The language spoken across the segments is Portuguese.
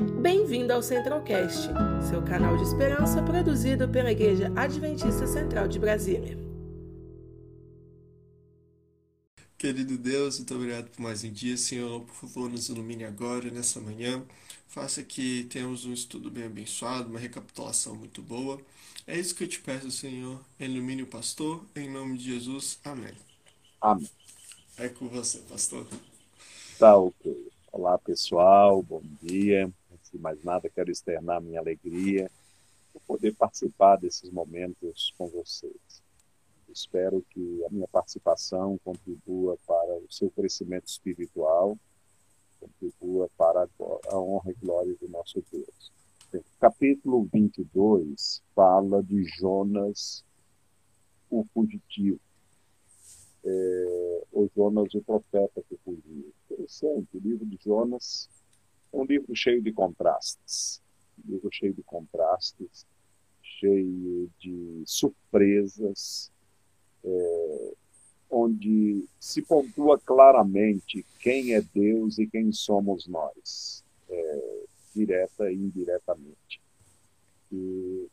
Bem-vindo ao Centralcast, seu canal de esperança produzido pela Igreja Adventista Central de Brasília. Querido Deus, muito obrigado por mais um dia. Senhor, por favor, nos ilumine agora, nessa manhã. Faça que tenhamos um estudo bem abençoado, uma recapitulação muito boa. É isso que eu te peço, Senhor. Ilumine o pastor, em nome de Jesus. Amém. Amém. É com você, pastor. Tá ok. Olá, pessoal. Bom dia. Antes de mais nada, quero externar minha alegria por poder participar desses momentos com vocês. Espero que a minha participação contribua para o seu crescimento espiritual, contribua para a honra e glória do nosso Deus. Capítulo 22 fala de Jonas, o fugitivo. É, o Jonas, o profeta que fugiu. Interessante, o livro de Jonas um livro cheio de contrastes. Um livro cheio de contrastes, cheio de surpresas, é, onde se pontua claramente quem é Deus e quem somos nós, é, direta e indiretamente. E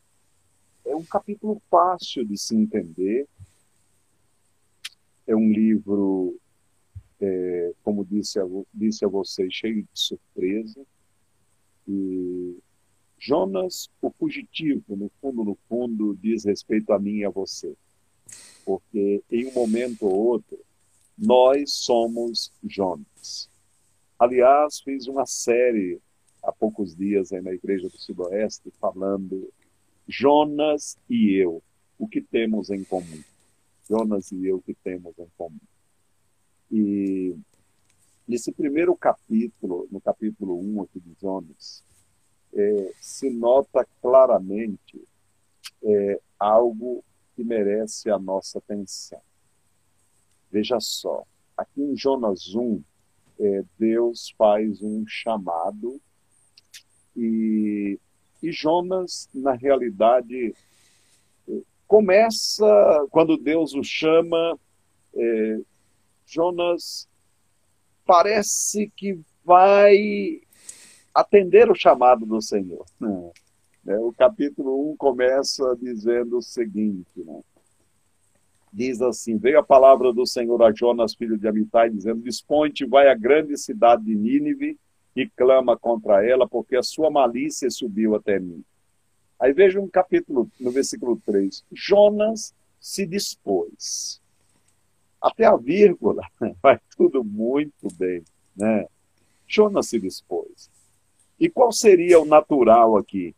é um capítulo fácil de se entender, é um livro, é, como disse a, disse a vocês, cheio de surpresa. E Jonas, o fugitivo, no fundo, no fundo, diz respeito a mim e a você porque em um momento ou outro nós somos Jonas. Aliás, fiz uma série há poucos dias aí na Igreja do Sudoeste falando Jonas e eu, o que temos em comum. Jonas e eu, o que temos em comum. E nesse primeiro capítulo, no capítulo 1 aqui de Jonas, é, se nota claramente é, algo que merece a nossa atenção. Veja só, aqui em Jonas 1, é, Deus faz um chamado e, e Jonas, na realidade, começa, quando Deus o chama, é, Jonas parece que vai atender o chamado do Senhor. Né? É, o capítulo 1 começa dizendo o seguinte, né? diz assim, veio a palavra do Senhor a Jonas, filho de Amitai, dizendo, dispõe-te, vai à grande cidade de Nínive e clama contra ela, porque a sua malícia subiu até mim. Aí veja um capítulo, no versículo 3, Jonas se dispôs. Até a vírgula, vai tudo muito bem, né? Jonas se dispôs. E qual seria o natural aqui?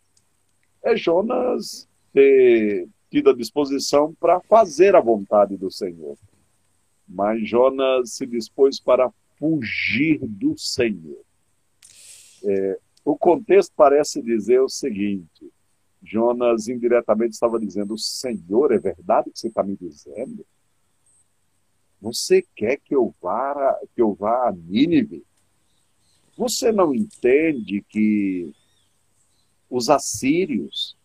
é Jonas ter tido a disposição para fazer a vontade do Senhor. Mas Jonas se dispôs para fugir do Senhor. É, o contexto parece dizer o seguinte: Jonas indiretamente estava dizendo: Senhor, é verdade que você está me dizendo? Você quer que eu vá, que eu vá a Nínive? Você não entende que os assírios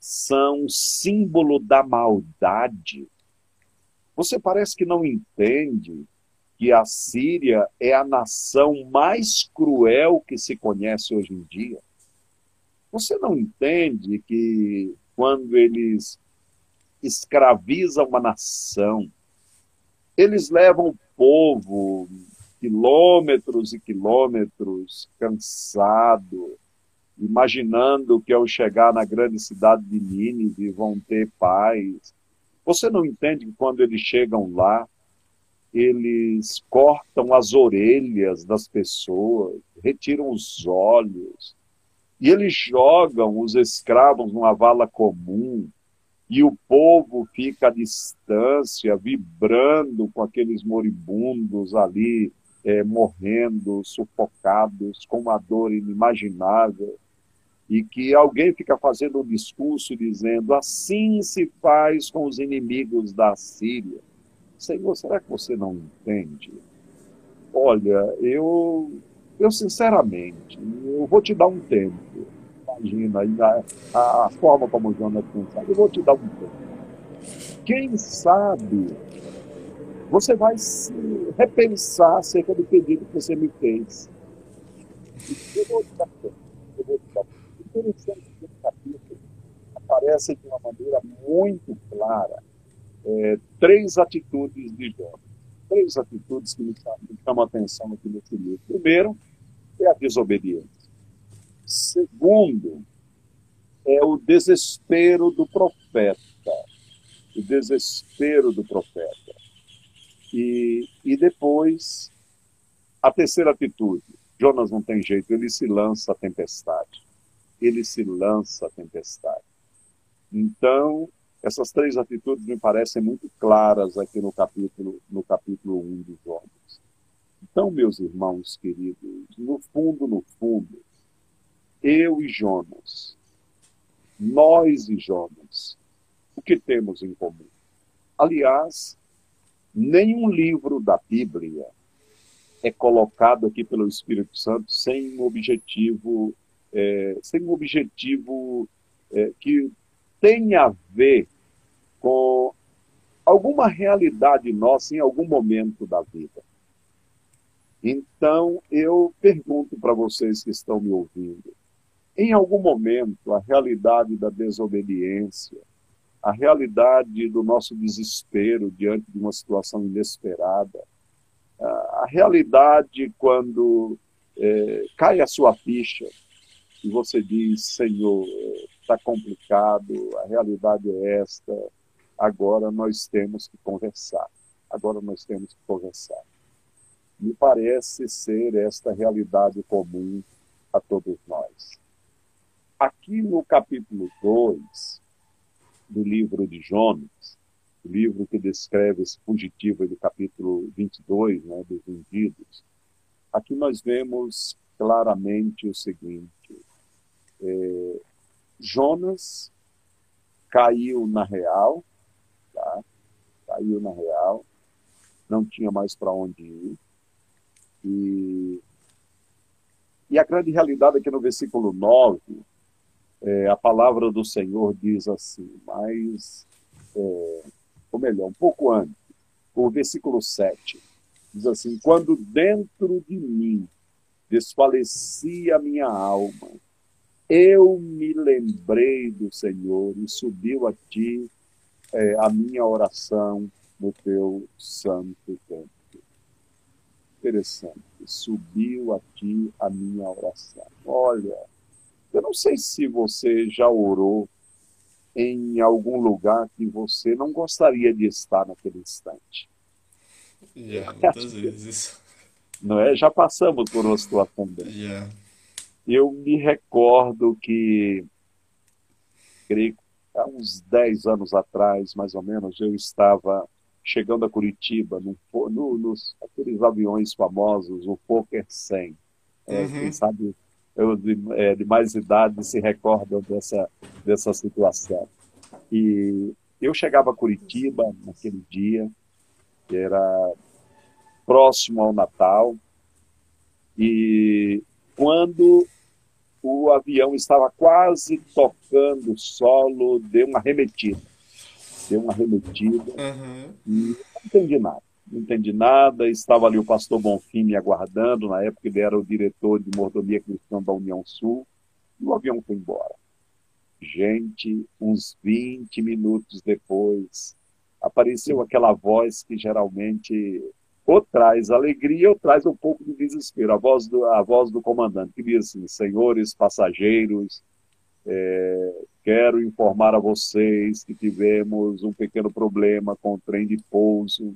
são símbolo da maldade. Você parece que não entende que a Síria é a nação mais cruel que se conhece hoje em dia. Você não entende que quando eles escravizam uma nação, eles levam o povo quilômetros e quilômetros cansado, imaginando que ao chegar na grande cidade de Nínive vão ter paz. Você não entende que quando eles chegam lá, eles cortam as orelhas das pessoas, retiram os olhos, e eles jogam os escravos numa vala comum, e o povo fica à distância, vibrando com aqueles moribundos ali, é, morrendo, sufocados, com uma dor inimaginável e que alguém fica fazendo um discurso dizendo assim se faz com os inimigos da Síria. Senhor, será que você não entende? Olha, eu, eu sinceramente, eu vou te dar um tempo. Imagina a, a forma como o Jonas pensava. Eu vou te dar um tempo. Quem sabe você vai se repensar acerca do pedido que você me fez. Eu vou te dar tempo. Eu vou interessante que capítulo aparece de uma maneira muito clara é, três atitudes de Jó. Três atitudes que me chamam a atenção aqui nesse livro. Primeiro, é a desobediência. Segundo, é o desespero do profeta. O desespero do profeta. E, e depois, a terceira atitude. Jonas não tem jeito, ele se lança à tempestade. Ele se lança à tempestade. Então, essas três atitudes me parecem muito claras aqui no capítulo, no capítulo 1 de Jonas. Então, meus irmãos queridos, no fundo, no fundo, eu e Jonas, nós e Jonas, o que temos em comum? Aliás, nenhum livro da Bíblia é colocado aqui pelo Espírito Santo sem um objetivo, é, sem um objetivo é, que tenha a ver com alguma realidade nossa em algum momento da vida. Então, eu pergunto para vocês que estão me ouvindo: em algum momento, a realidade da desobediência, a realidade do nosso desespero diante de uma situação inesperada, a realidade quando é, cai a sua ficha e você diz, Senhor, está complicado, a realidade é esta, agora nós temos que conversar. Agora nós temos que conversar. Me parece ser esta realidade comum a todos nós. Aqui no capítulo 2 do livro de Jonas, o livro que descreve esse fugitivo do capítulo 22, né, dos vendidos, aqui nós vemos claramente o seguinte: é, Jonas caiu na real, tá? caiu na real, não tinha mais para onde ir. E, e a grande realidade aqui no versículo 9, é, a palavra do Senhor diz assim, mas, é, ou melhor, um pouco antes, o versículo 7, diz assim: Quando dentro de mim desfalecia a minha alma, eu me lembrei do Senhor e subiu a ti é, a minha oração no teu santo templo. Interessante. Subiu a ti a minha oração. Olha, eu não sei se você já orou em algum lugar que você não gostaria de estar naquele instante. Yeah, muitas vezes. Não é? Já passamos por uma situação dessa. Yeah eu me recordo que, creio, há uns 10 anos atrás, mais ou menos, eu estava chegando a Curitiba, no, no, nos aqueles aviões famosos, o Fokker 100. É, uhum. Quem sabe eu, de, é, de, mais idade se recordam dessa, dessa situação. E eu chegava a Curitiba naquele dia, que era próximo ao Natal, e quando o avião estava quase tocando o solo, deu uma arremetida. Deu uma arremetida. Uhum. E não entendi nada. Não entendi nada. Estava ali o pastor Bonfim me aguardando. Na época ele era o diretor de mordomia cristã da União Sul. E o avião foi embora. Gente, uns 20 minutos depois, apareceu aquela voz que geralmente ou traz alegria ou traz um pouco de desespero. A voz do, a voz do comandante que diz assim: Senhores passageiros, é, quero informar a vocês que tivemos um pequeno problema com o trem de pouso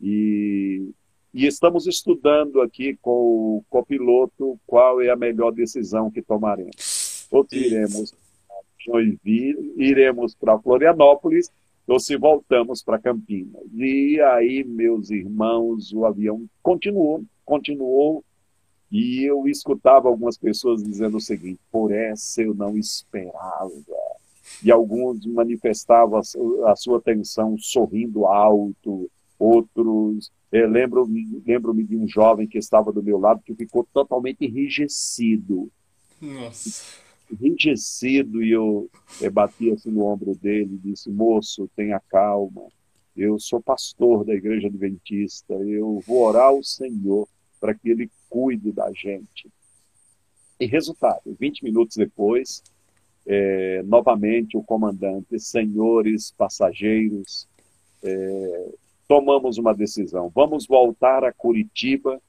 e, e estamos estudando aqui com o copiloto qual é a melhor decisão que tomaremos. Ou iremos para Joinville, iremos para Florianópolis ou se voltamos para Campinas. E aí, meus irmãos, o avião continuou, continuou, e eu escutava algumas pessoas dizendo o seguinte: por essa eu não esperava. E alguns manifestavam a sua atenção sorrindo alto, outros. Eh, Lembro-me lembro de um jovem que estava do meu lado que ficou totalmente enrijecido. Nossa enrijecido e eu, eu bati assim no ombro dele e disse, moço, tenha calma, eu sou pastor da igreja adventista, eu vou orar ao Senhor para que ele cuide da gente. E resultado, 20 minutos depois, é, novamente o comandante, senhores passageiros, é, tomamos uma decisão. Vamos voltar a Curitiba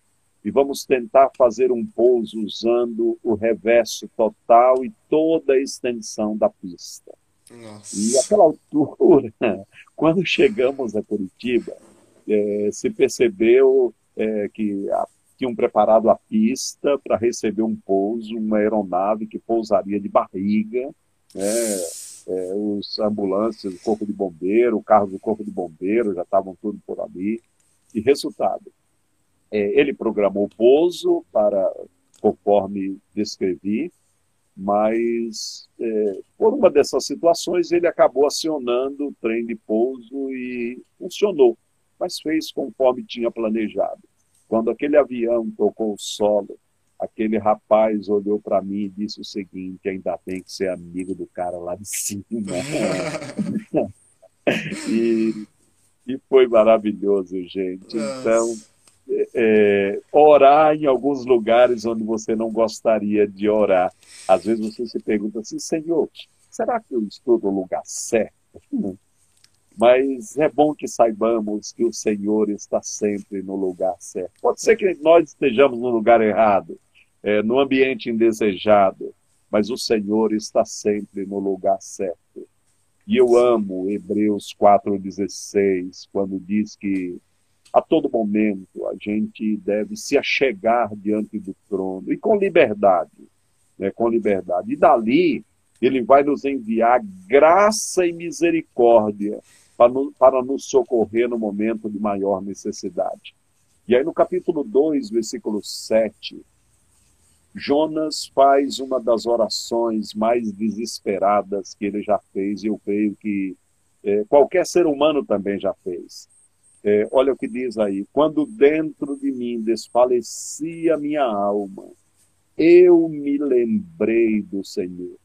e vamos tentar fazer um pouso usando o reverso total e toda a extensão da pista. Nossa. E aquela altura, quando chegamos a Curitiba, é, se percebeu é, que a, tinham preparado a pista para receber um pouso, uma aeronave que pousaria de barriga, né? É, os ambulâncias, o corpo de bombeiro, o carro do corpo de bombeiro já estavam tudo por ali. E resultado, é, ele programou o pouso para conforme descrevi, mas é, por uma dessas situações ele acabou acionando o trem de pouso e funcionou, mas fez conforme tinha planejado. Quando aquele avião tocou o solo, aquele rapaz olhou para mim e disse o seguinte: ainda bem que você é amigo do cara lá de cima. e, e foi maravilhoso, gente. Então, é, orar em alguns lugares onde você não gostaria de orar. Às vezes você se pergunta assim, Senhor, será que eu estou no lugar certo? Mas é bom que saibamos que o Senhor está sempre no lugar certo. Pode ser que nós estejamos no lugar errado, é, no ambiente indesejado, mas o Senhor está sempre no lugar certo. E eu amo Hebreus 4,16, quando diz que a todo momento a gente deve se achegar diante do trono e com liberdade, né, com liberdade. E dali ele vai nos enviar graça e misericórdia para, no, para nos socorrer no momento de maior necessidade. E aí no capítulo 2, versículo 7, Jonas faz uma das orações mais desesperadas que ele já fez, e eu creio que é, qualquer ser humano também já fez. É, olha o que diz aí: quando dentro de mim desfalecia minha alma, eu me lembrei do Senhor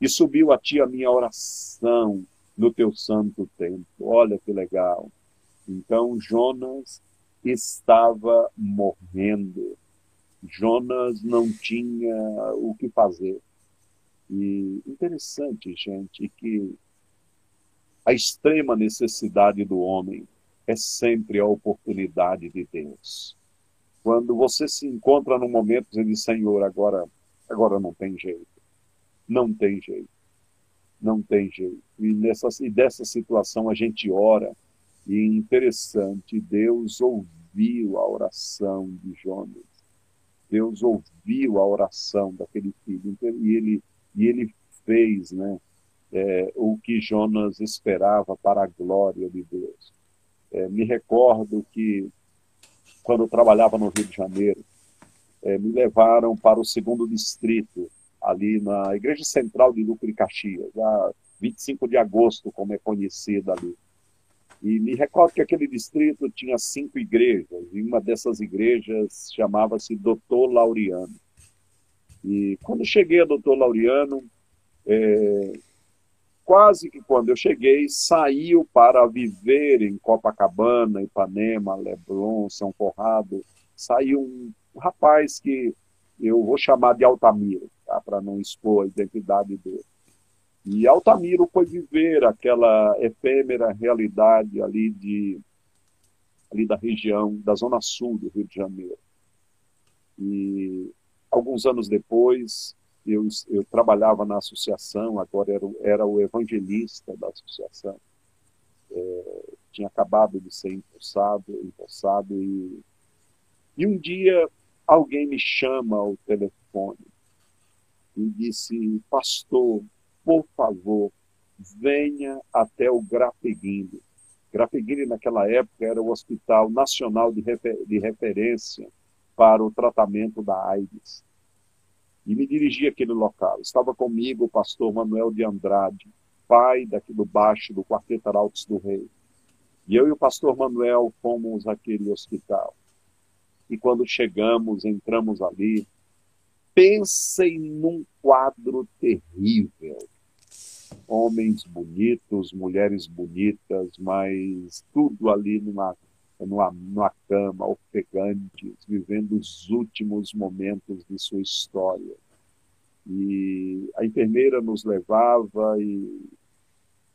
e subiu a ti a minha oração no teu santo templo. Olha que legal. Então Jonas estava morrendo. Jonas não tinha o que fazer. E interessante, gente, que a extrema necessidade do homem é sempre a oportunidade de Deus. Quando você se encontra num momento de Senhor, agora, agora não tem jeito. Não tem jeito. Não tem jeito. E, nessa, e dessa situação a gente ora. E interessante, Deus ouviu a oração de Jonas. Deus ouviu a oração daquele filho. E ele, e ele fez né, é, o que Jonas esperava para a glória de Deus. É, me recordo que, quando eu trabalhava no Rio de Janeiro, é, me levaram para o segundo distrito, ali na Igreja Central de Lucro e Caxias, a 25 de agosto, como é conhecida ali. E me recordo que aquele distrito tinha cinco igrejas, e uma dessas igrejas chamava-se Doutor Laureano. E quando cheguei a Doutor Laureano, é, quase que quando eu cheguei, saiu para viver em Copacabana, Ipanema, Leblon, São Corrado, saiu um, rapaz que eu vou chamar de Altamiro, tá? para não expor a identidade dele. E Altamiro foi viver aquela efêmera realidade ali de ali da região da zona sul do Rio de Janeiro. E alguns anos depois, eu, eu trabalhava na associação, agora era, era o evangelista da associação. É, tinha acabado de ser empossado, empossado e, e um dia alguém me chama ao telefone e disse, pastor, por favor, venha até o Grafeguini. Grafeguini, naquela época, era o Hospital Nacional de, Refer de Referência para o tratamento da AIDS e me dirigi àquele local. Estava comigo o pastor Manuel de Andrade, pai daqui do baixo do Quarteto Arautos do Rei. E eu e o pastor Manuel fomos àquele hospital. E quando chegamos, entramos ali, pensem num quadro terrível. Homens bonitos, mulheres bonitas, mas tudo ali numa numa, numa cama, ofegantes, vivendo os últimos momentos de sua história. E a enfermeira nos levava e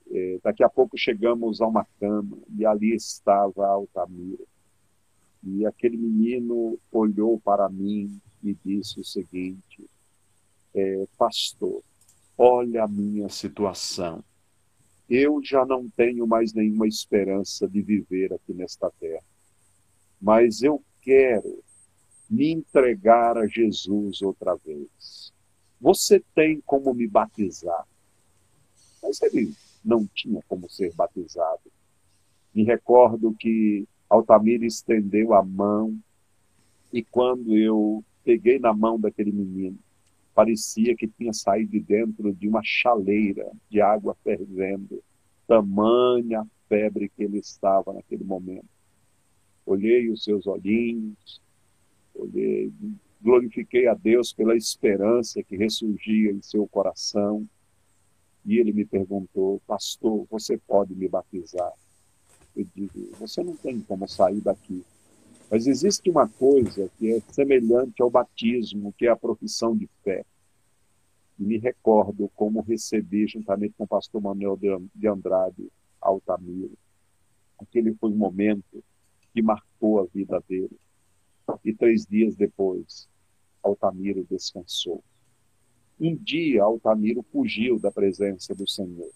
é, daqui a pouco chegamos a uma cama e ali estava a Altamira. E aquele menino olhou para mim e disse o seguinte: é, Pastor, olha a minha situação. Eu já não tenho mais nenhuma esperança de viver aqui nesta terra, mas eu quero me entregar a Jesus outra vez. Você tem como me batizar? Mas ele não tinha como ser batizado. Me recordo que Altamira estendeu a mão e quando eu peguei na mão daquele menino, parecia que tinha saído de dentro de uma chaleira de água fervendo, tamanha febre que ele estava naquele momento. Olhei os seus olhinhos, olhei, glorifiquei a Deus pela esperança que ressurgia em seu coração. E ele me perguntou, pastor, você pode me batizar? Eu digo, você não tem como sair daqui. Mas existe uma coisa que é semelhante ao batismo, que é a profissão de fé. E me recordo como recebi, juntamente com o pastor Manuel de Andrade Altamiro. Aquele foi um momento que marcou a vida dele. E três dias depois, Altamiro descansou. Um dia, Altamiro fugiu da presença do Senhor,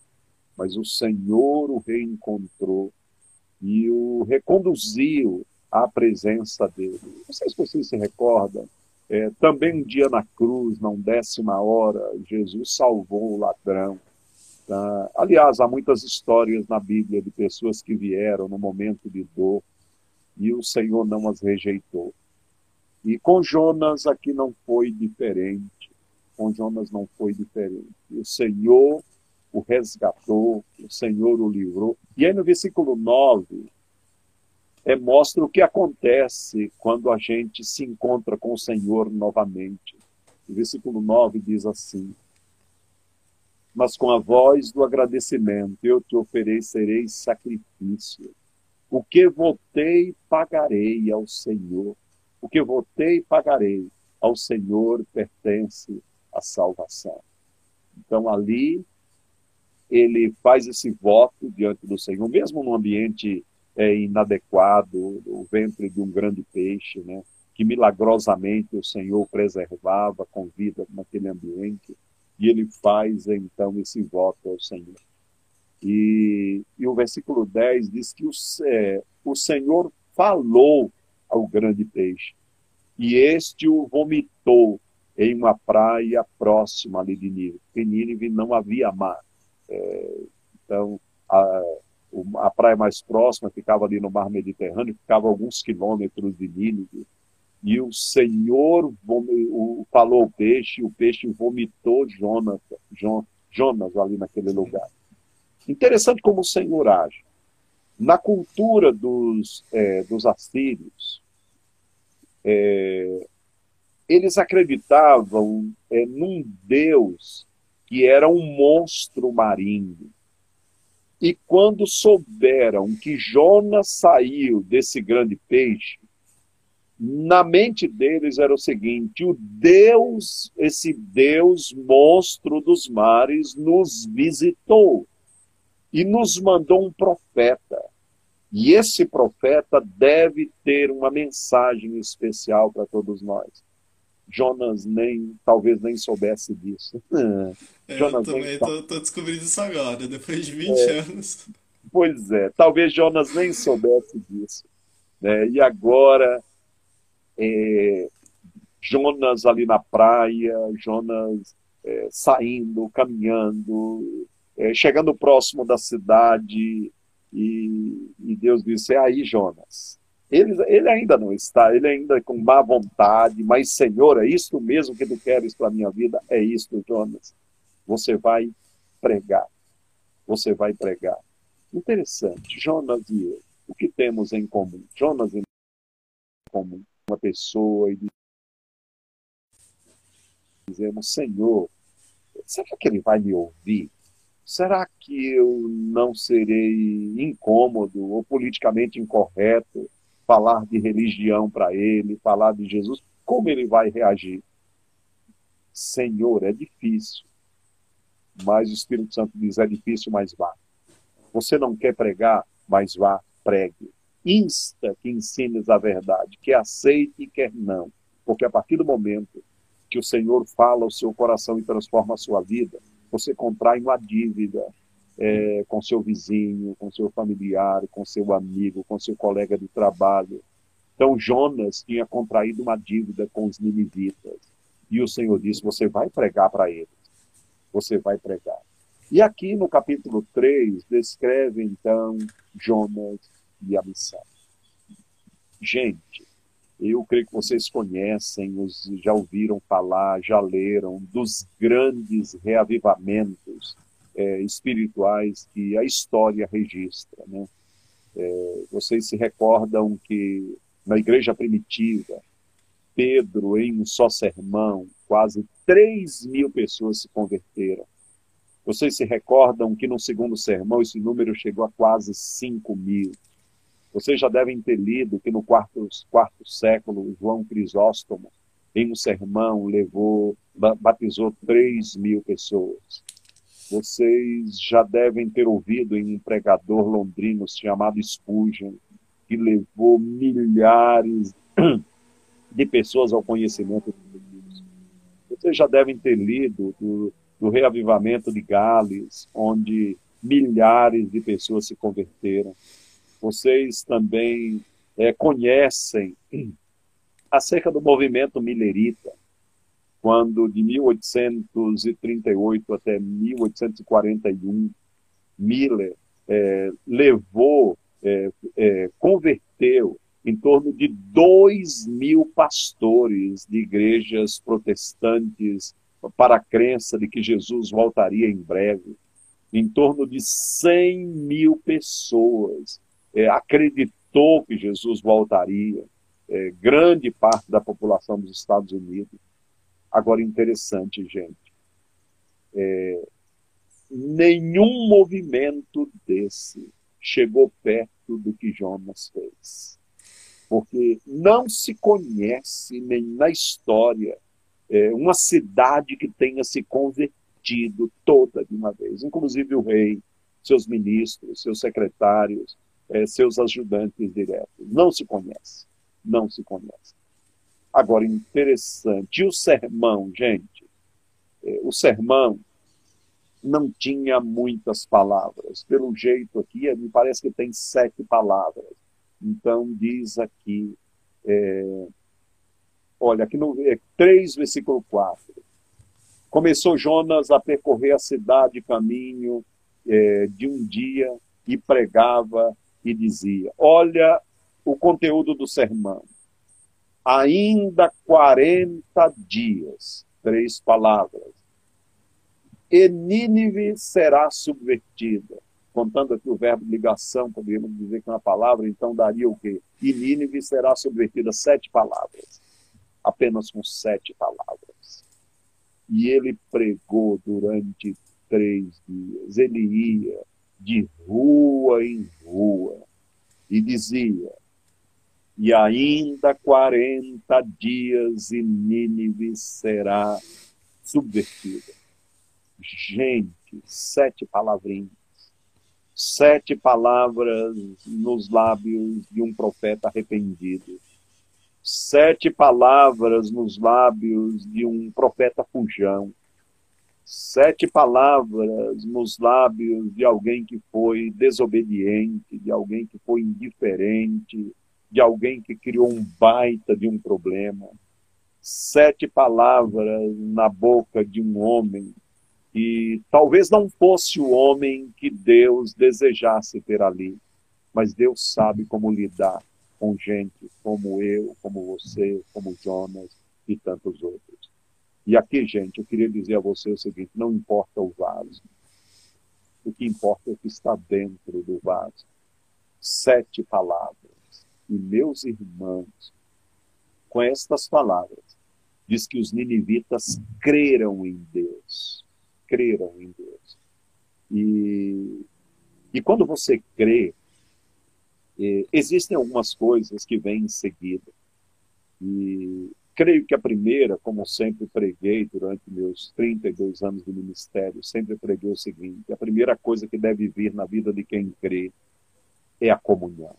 mas o Senhor o reencontrou e o reconduziu à presença dele. Não sei se vocês se recordam, é, também um dia na cruz, na décima hora, Jesus salvou o ladrão. Tá? Aliás, há muitas histórias na Bíblia de pessoas que vieram no momento de dor e o Senhor não as rejeitou. E com Jonas aqui não foi diferente. Com Jonas não foi diferente. O Senhor o resgatou, o Senhor o livrou. E aí no versículo 9, é, mostra o que acontece quando a gente se encontra com o Senhor novamente. O versículo 9 diz assim: Mas com a voz do agradecimento eu te oferecerei sacrifício. O que votei, pagarei ao Senhor. O que votei, pagarei. Ao Senhor pertence a salvação. Então, ali, ele faz esse voto diante do Senhor, mesmo num ambiente é, inadequado, o ventre de um grande peixe, né? que milagrosamente o Senhor preservava com vida naquele ambiente, e ele faz então esse voto ao Senhor. E, e o versículo 10 diz que o, é, o Senhor falou ao grande peixe, e este o vomitou em uma praia próxima ali de Nínive. Em Nínive não havia mar. É, então, a, a praia mais próxima ficava ali no mar Mediterrâneo, ficava alguns quilômetros de Nínive. E o Senhor falou o peixe, o peixe vomitou Jonas, Jonas ali naquele lugar. Interessante como o Senhor age. Na cultura dos, é, dos assírios, é, eles acreditavam é, num Deus que era um monstro marinho e quando souberam que Jonas saiu desse grande peixe, na mente deles era o seguinte: o Deus, esse Deus monstro dos mares, nos visitou e nos mandou um profeta. E esse profeta deve ter uma mensagem especial para todos nós. Jonas nem, talvez nem soubesse disso. É, Jonas eu também estou descobrindo isso agora, depois de 20 é, anos. Pois é, talvez Jonas nem soubesse disso. Né? E agora, é, Jonas ali na praia, Jonas é, saindo, caminhando, é, chegando próximo da cidade, e, e Deus disse: É aí, Jonas, ele, ele ainda não está, ele ainda com má vontade, mas Senhor, é isto mesmo que tu queres para a minha vida? É isto, Jonas. Você vai pregar. Você vai pregar. Interessante, Jonas e eu, o que temos em comum? Jonas em comum, uma pessoa e dizemos, Senhor, será que ele vai me ouvir? Será que eu não serei incômodo ou politicamente incorreto falar de religião para ele, falar de Jesus, como ele vai reagir? Senhor, é difícil. Mas o Espírito Santo diz: é difícil, mas vá. Você não quer pregar, mas vá, pregue. Insta que ensines a verdade, que aceite e quer não. Porque a partir do momento que o Senhor fala ao seu coração e transforma a sua vida, você contrai uma dívida é, com seu vizinho, com seu familiar, com seu amigo, com seu colega de trabalho. Então Jonas tinha contraído uma dívida com os ninivitas. E o Senhor disse: Você vai pregar para eles. Você vai pregar. E aqui no capítulo 3, descreve então Jonas e a missão. Gente, eu creio que vocês conhecem, já ouviram falar, já leram dos grandes reavivamentos é, espirituais que a história registra. Né? É, vocês se recordam que na igreja primitiva, Pedro, em um só sermão, quase 3 mil pessoas se converteram. Vocês se recordam que no segundo sermão esse número chegou a quase 5 mil. Vocês já devem ter lido que no quarto, quarto século, João Crisóstomo, em um sermão, levou, batizou 3 mil pessoas. Vocês já devem ter ouvido em um pregador londrino chamado Spurgeon, que levou milhares de pessoas ao conhecimento de Deus. Vocês já devem ter lido do, do reavivamento de Gales, onde milhares de pessoas se converteram. Vocês também é, conhecem acerca do movimento milerita, quando de 1838 até 1841, Miller é, levou, é, é, converteu em torno de 2 mil pastores de igrejas protestantes para a crença de que Jesus voltaria em breve. Em torno de 100 mil pessoas é, acreditou que Jesus voltaria. É, grande parte da população dos Estados Unidos. Agora, interessante, gente. É, nenhum movimento desse chegou perto do que Jonas fez. Porque não se conhece nem na história é, uma cidade que tenha se convertido toda de uma vez, inclusive o rei, seus ministros, seus secretários, é, seus ajudantes diretos. Não se conhece, não se conhece. Agora, interessante, e o sermão, gente? É, o sermão não tinha muitas palavras. Pelo jeito aqui, me parece que tem sete palavras. Então, diz aqui, é, Olha, aqui no 3, versículo 4. Começou Jonas a percorrer a cidade caminho é, de um dia e pregava e dizia: Olha o conteúdo do sermão. Ainda 40 dias, três palavras, e Nínive será subvertida. Contando aqui o verbo ligação, poderíamos dizer que é uma palavra, então daria o quê? E Nínive será subvertida, sete palavras apenas com sete palavras. E ele pregou durante três dias. Ele ia de rua em rua e dizia: E ainda quarenta dias e Nínive será subvertida. Gente, sete palavrinhas. Sete palavras nos lábios de um profeta arrependido sete palavras nos lábios de um profeta fujão, sete palavras nos lábios de alguém que foi desobediente, de alguém que foi indiferente, de alguém que criou um baita de um problema, sete palavras na boca de um homem que talvez não fosse o homem que Deus desejasse ter ali, mas Deus sabe como lidar com gente como eu, como você, como Jonas e tantos outros. E aqui, gente, eu queria dizer a você o seguinte: não importa o vaso, o que importa é o que está dentro do vaso. Sete palavras. E meus irmãos, com estas palavras, diz que os ninivitas creram em Deus. Creram em Deus. E, e quando você crê, existem algumas coisas que vêm em seguida. E Creio que a primeira, como sempre preguei durante meus 32 anos de ministério, sempre preguei o seguinte: a primeira coisa que deve vir na vida de quem crê é a comunhão.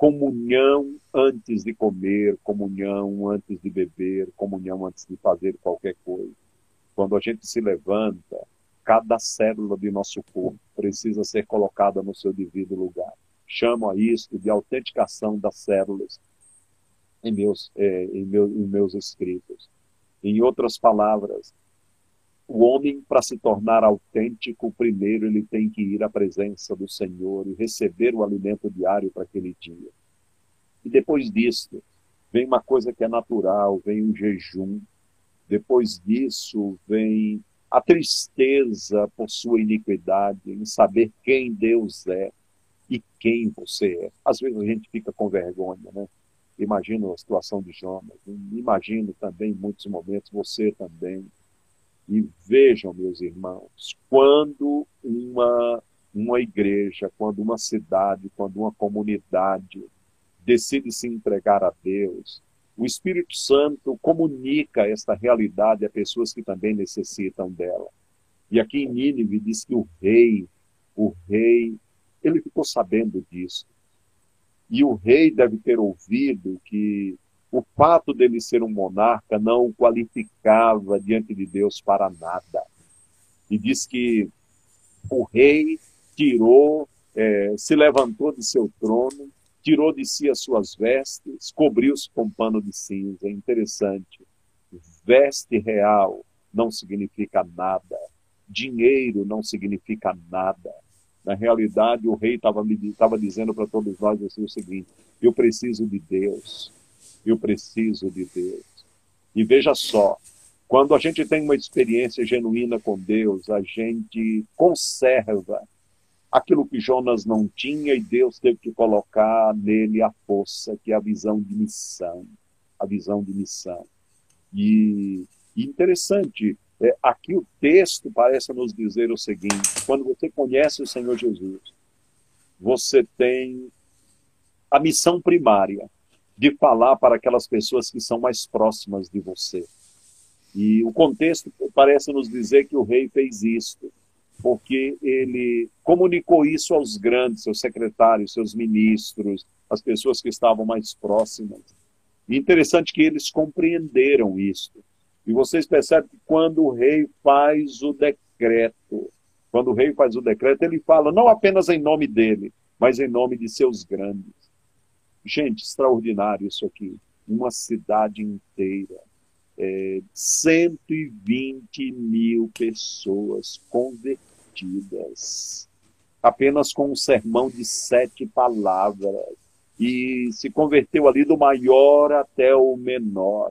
Comunhão antes de comer, comunhão antes de beber, comunhão antes de fazer qualquer coisa. Quando a gente se levanta, cada célula de nosso corpo precisa ser colocada no seu devido lugar. Chamo a isto de autenticação das células em meus, é, em, meu, em meus escritos. Em outras palavras, o homem, para se tornar autêntico, primeiro ele tem que ir à presença do Senhor e receber o alimento diário para aquele dia. E depois disso, vem uma coisa que é natural, vem o jejum. Depois disso, vem a tristeza por sua iniquidade, em saber quem Deus é e quem você é. Às vezes a gente fica com vergonha, né? Imagino a situação de Jonas, imagino também muitos momentos você também. E vejam, meus irmãos, quando uma, uma igreja, quando uma cidade, quando uma comunidade decide se entregar a Deus, o Espírito Santo comunica esta realidade a pessoas que também necessitam dela. E aqui em Nínive diz que o rei, o rei, ele ficou sabendo disso. E o rei deve ter ouvido que o fato dele ser um monarca não o qualificava diante de Deus para nada. E diz que o rei tirou, é, se levantou de seu trono, tirou de si as suas vestes, cobriu-se com pano de cinza. É interessante. Veste real não significa nada. Dinheiro não significa nada. Na realidade, o rei estava dizendo para todos nós assim, o seguinte: eu preciso de Deus, eu preciso de Deus. E veja só, quando a gente tem uma experiência genuína com Deus, a gente conserva aquilo que Jonas não tinha e Deus teve que colocar nele a força, que é a visão de missão, a visão de missão. E, interessante, é, aqui o texto parece nos dizer o seguinte: quando você conhece o Senhor Jesus, você tem a missão primária de falar para aquelas pessoas que são mais próximas de você. E o contexto parece nos dizer que o rei fez isto, porque ele comunicou isso aos grandes, seus secretários, seus ministros, as pessoas que estavam mais próximas. E interessante que eles compreenderam isso. E vocês percebem que quando o rei faz o decreto, quando o rei faz o decreto, ele fala não apenas em nome dele, mas em nome de seus grandes. Gente, extraordinário isso aqui. Uma cidade inteira. É, 120 mil pessoas convertidas. Apenas com um sermão de sete palavras. E se converteu ali do maior até o menor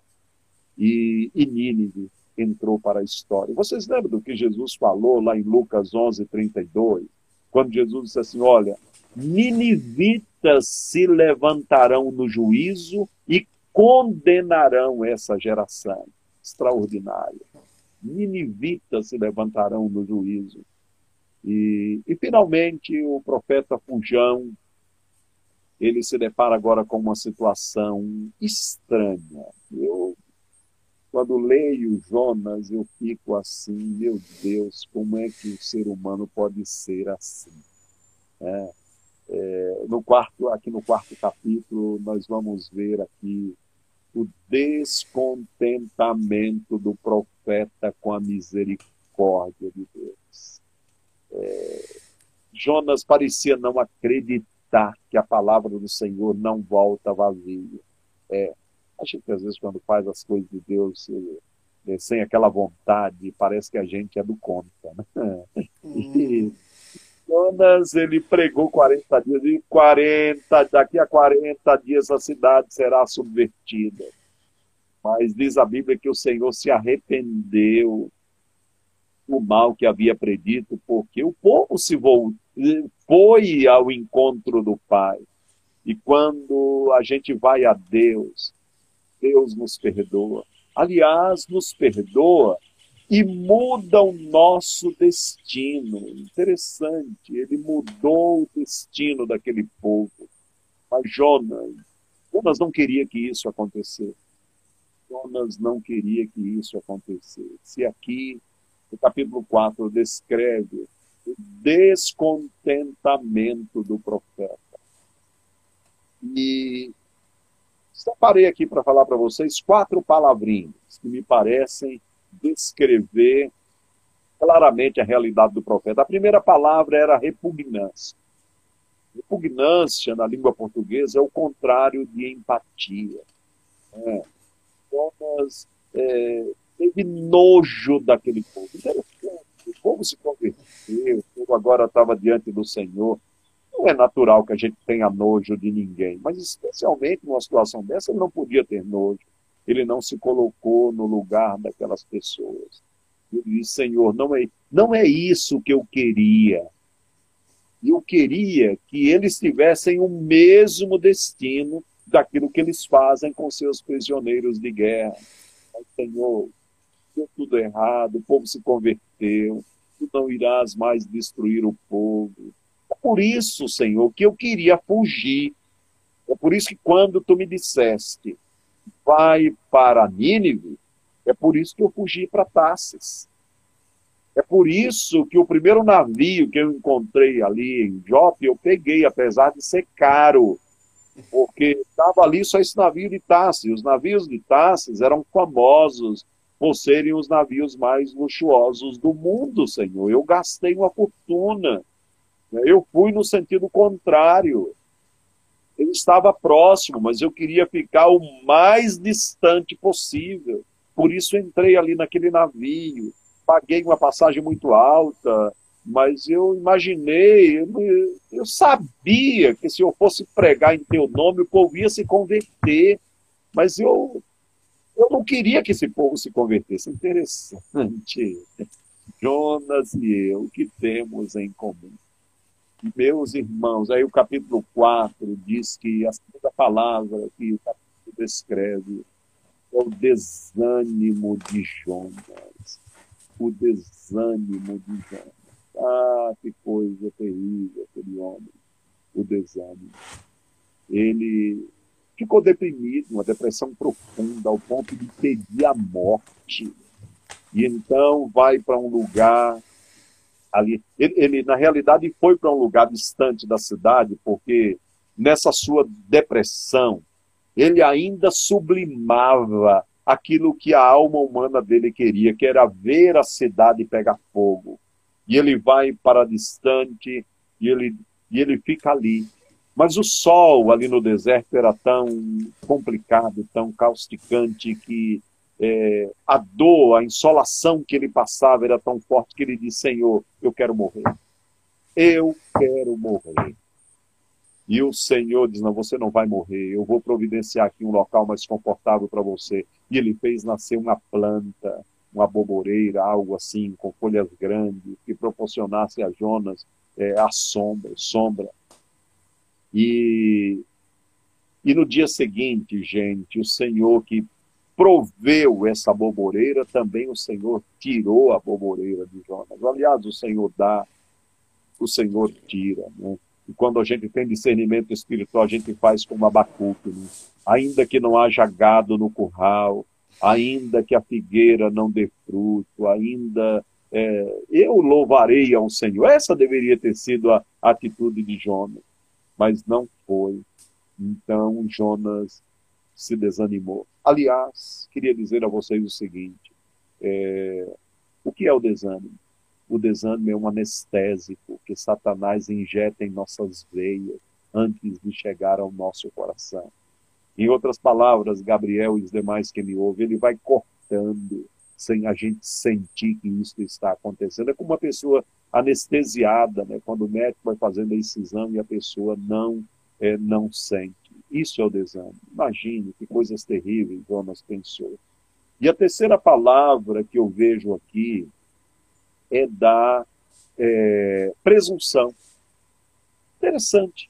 e, e Nínive entrou para a história. Vocês lembram do que Jesus falou lá em Lucas 11, 32? Quando Jesus disse assim: Olha, ninivitas se levantarão no juízo e condenarão essa geração. Extraordinária. Ninivitas se levantarão no juízo. E, e finalmente o profeta Fujão ele se depara agora com uma situação estranha. Eu quando leio Jonas, eu fico assim, meu Deus, como é que o ser humano pode ser assim? É, é, no quarto, aqui no quarto capítulo, nós vamos ver aqui o descontentamento do profeta com a misericórdia de Deus. É, Jonas parecia não acreditar que a palavra do Senhor não volta vazia. É, a gente, às vezes, quando faz as coisas de Deus sem aquela vontade, parece que a gente é do conta. Né? E Jonas, ele pregou 40 dias, e 40, daqui a 40 dias a cidade será subvertida. Mas diz a Bíblia que o Senhor se arrependeu do mal que havia predito, porque o povo se foi ao encontro do Pai. E quando a gente vai a Deus, Deus nos perdoa. Aliás, nos perdoa e muda o nosso destino. Interessante, ele mudou o destino daquele povo. Mas Jonas, Jonas não queria que isso acontecesse. Jonas não queria que isso acontecesse. E aqui, o capítulo 4 descreve o descontentamento do profeta. E separei aqui para falar para vocês quatro palavrinhas que me parecem descrever claramente a realidade do profeta. A primeira palavra era repugnância. Repugnância na língua portuguesa é o contrário de empatia. É. Thomas é, teve nojo daquele povo. Interessante. O povo se converteu, o povo agora estava diante do Senhor. Não é natural que a gente tenha nojo de ninguém, mas especialmente numa situação dessa, ele não podia ter nojo. Ele não se colocou no lugar daquelas pessoas. Ele disse, Senhor, não é, não é isso que eu queria. Eu queria que eles tivessem o mesmo destino daquilo que eles fazem com seus prisioneiros de guerra. Mas, Senhor, deu tudo errado, o povo se converteu, tu não irás mais destruir o povo. É por isso, Senhor, que eu queria fugir. É por isso que quando tu me disseste, vai para Nínive, é por isso que eu fugi para Tarsis. É por isso que o primeiro navio que eu encontrei ali em Jope, eu peguei, apesar de ser caro, porque estava ali só esse navio de Tarsis. Os navios de Tarsis eram famosos por serem os navios mais luxuosos do mundo, Senhor. Eu gastei uma fortuna. Eu fui no sentido contrário. Ele estava próximo, mas eu queria ficar o mais distante possível. Por isso entrei ali naquele navio, paguei uma passagem muito alta, mas eu imaginei, eu, sabia que se eu fosse pregar em teu nome, o povo ia se converter, mas eu, eu não queria que esse povo se convertesse. Interessante. Jonas e eu, o que temos em comum? Meus irmãos, aí o capítulo 4 diz que a segunda palavra que o capítulo descreve é o desânimo de Jonas. O desânimo de Jonas. Ah, que coisa terrível aquele homem, o desânimo. Ele ficou deprimido, uma depressão profunda, ao ponto de pedir a morte. E então vai para um lugar ali. Ele, ele na realidade, foi para um lugar distante da cidade, porque nessa sua depressão, ele ainda sublimava aquilo que a alma humana dele queria, que era ver a cidade pegar fogo e ele vai para distante e ele, e ele fica ali. Mas o sol ali no deserto era tão complicado, tão causticante, que é, a dor, a insolação que ele passava era tão forte que ele disse: Senhor, eu quero morrer. Eu quero morrer. E o Senhor diz: Não, você não vai morrer. Eu vou providenciar aqui um local mais confortável para você. E ele fez nascer uma planta uma boboreira, algo assim, com folhas grandes, que proporcionasse a Jonas é, a sombra, sombra. E, e no dia seguinte, gente, o Senhor que proveu essa boboreira, também o Senhor tirou a boboreira de Jonas. Aliás, o Senhor dá, o Senhor tira. Né? E quando a gente tem discernimento espiritual, a gente faz como Abacuque. Né? Ainda que não haja gado no curral, ainda que a figueira não dê fruto, ainda é, eu louvarei ao Senhor. Essa deveria ter sido a atitude de Jonas, mas não foi. Então Jonas se desanimou. Aliás, queria dizer a vocês o seguinte: é, o que é o desânimo? O desânimo é um anestésico que Satanás injeta em nossas veias antes de chegar ao nosso coração. Em outras palavras, Gabriel e os demais que me ouvem, ele vai cortando sem a gente sentir que isso está acontecendo. É como uma pessoa anestesiada, né? quando o médico vai fazendo a incisão e a pessoa não, é, não sente. Isso é o desânimo. Imagine que coisas terríveis Jonas pensou. E a terceira palavra que eu vejo aqui é da é, presunção. Interessante.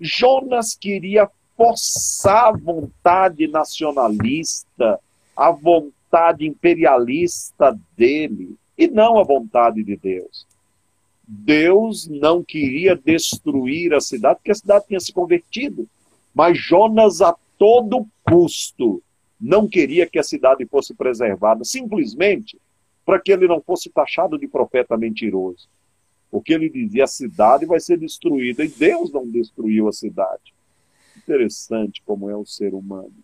Jonas queria forçar a vontade nacionalista, a vontade imperialista dele, e não a vontade de Deus. Deus não queria destruir a cidade, porque a cidade tinha se convertido. Mas Jonas, a todo custo, não queria que a cidade fosse preservada, simplesmente para que ele não fosse taxado de profeta mentiroso. Porque ele dizia: a cidade vai ser destruída, e Deus não destruiu a cidade. Interessante como é o ser humano.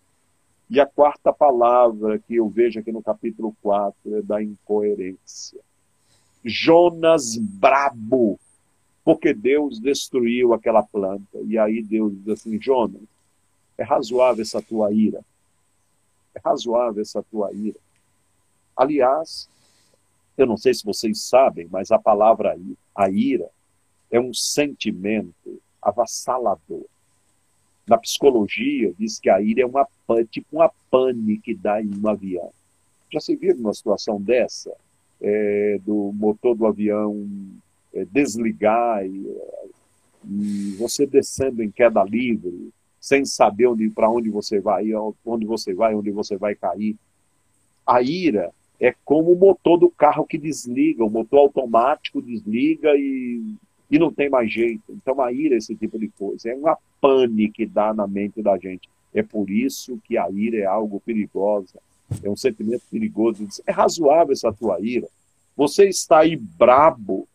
E a quarta palavra que eu vejo aqui no capítulo 4 é da incoerência. Jonas brabo, porque Deus destruiu aquela planta. E aí Deus diz assim: Jonas, é razoável essa tua ira. É razoável essa tua ira. Aliás, eu não sei se vocês sabem, mas a palavra a ira é um sentimento avassalador. Na psicologia, diz que a ira é uma, tipo uma pane que dá em um avião. Já se viu numa situação dessa? É, do motor do avião desligar e, e, você descendo em queda livre, sem saber onde, para onde você vai, onde você vai, onde você vai cair. A ira é como o motor do carro que desliga, o motor automático desliga e e não tem mais jeito. Então a ira é esse tipo de coisa. É uma pane que dá na mente da gente. É por isso que a ira é algo perigosa. É um sentimento perigoso. É razoável essa tua ira. Você está aí brabo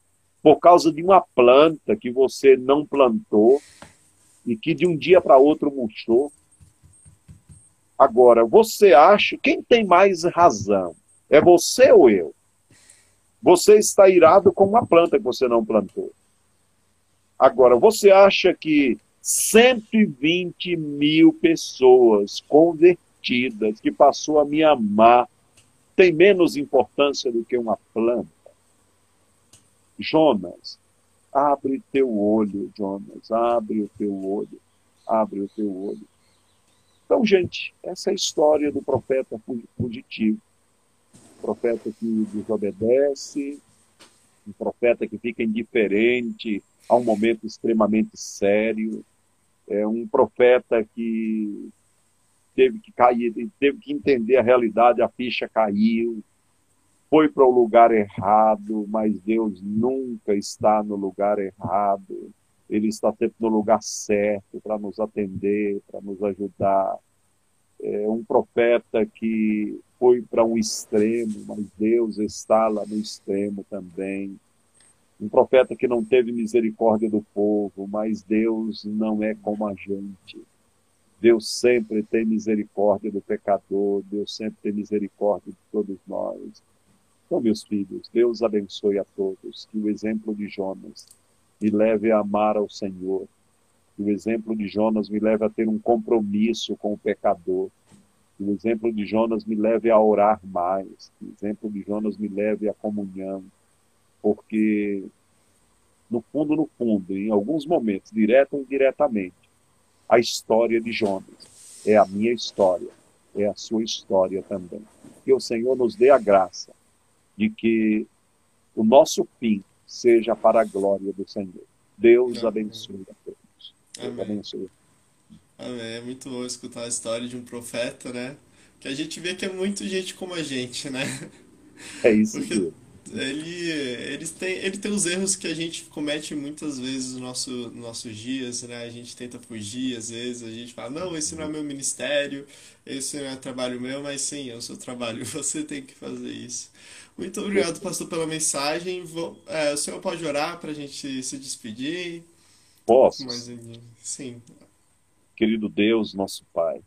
por causa de uma planta que você não plantou e que de um dia para outro murchou. Agora, você acha, quem tem mais razão? É você ou eu? Você está irado com uma planta que você não plantou. Agora, você acha que 120 mil pessoas convertidas que passou a me amar tem menos importância do que uma planta? Jonas, abre teu olho, Jonas, abre o teu olho, abre o teu olho. Então, gente, essa é a história do profeta fugitivo. profeta que desobedece, um profeta que fica indiferente a um momento extremamente sério. É um profeta que teve que cair, teve que entender a realidade, a ficha caiu, foi para o lugar errado, mas Deus nunca está no lugar errado. Ele está sempre no lugar certo para nos atender, para nos ajudar. É um profeta que foi para um extremo, mas Deus está lá no extremo também um profeta que não teve misericórdia do povo, mas Deus não é como a gente. Deus sempre tem misericórdia do pecador, Deus sempre tem misericórdia de todos nós. Então, meus filhos, Deus abençoe a todos, que o exemplo de Jonas me leve a amar ao Senhor, que o exemplo de Jonas me leve a ter um compromisso com o pecador, que o exemplo de Jonas me leve a orar mais, que o exemplo de Jonas me leve à comunhão, porque no fundo, no fundo, em alguns momentos, direto ou indiretamente, a história de Jonas é a minha história, é a sua história também. Que o Senhor nos dê a graça de que o nosso fim seja para a glória do Senhor. Deus Amém. abençoe a todos. Deus Amém. abençoe. Amém. É muito bom escutar a história de um profeta, né? Que a gente vê que é muito gente como a gente, né? É isso Porque... ele, ele, tem, ele tem os erros que a gente comete muitas vezes no nosso, nos nossos dias, né? A gente tenta fugir, às vezes, a gente fala, não, esse não é meu ministério, esse não é trabalho meu, mas sim, é o seu trabalho, você tem que fazer isso. Muito obrigado, pastor, pela mensagem. Vou, é, o senhor pode orar para a gente se despedir? Posso. Mas, sim. Querido Deus, nosso Pai,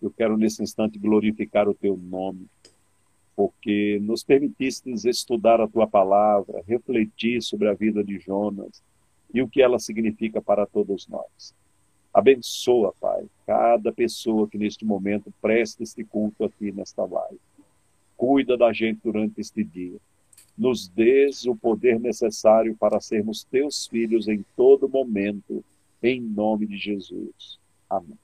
eu quero nesse instante glorificar o teu nome porque nos permitiste estudar a tua palavra, refletir sobre a vida de Jonas e o que ela significa para todos nós. Abençoa, Pai, cada pessoa que neste momento presta este culto aqui nesta live. Cuida da gente durante este dia. Nos dês o poder necessário para sermos teus filhos em todo momento, em nome de Jesus. Amém.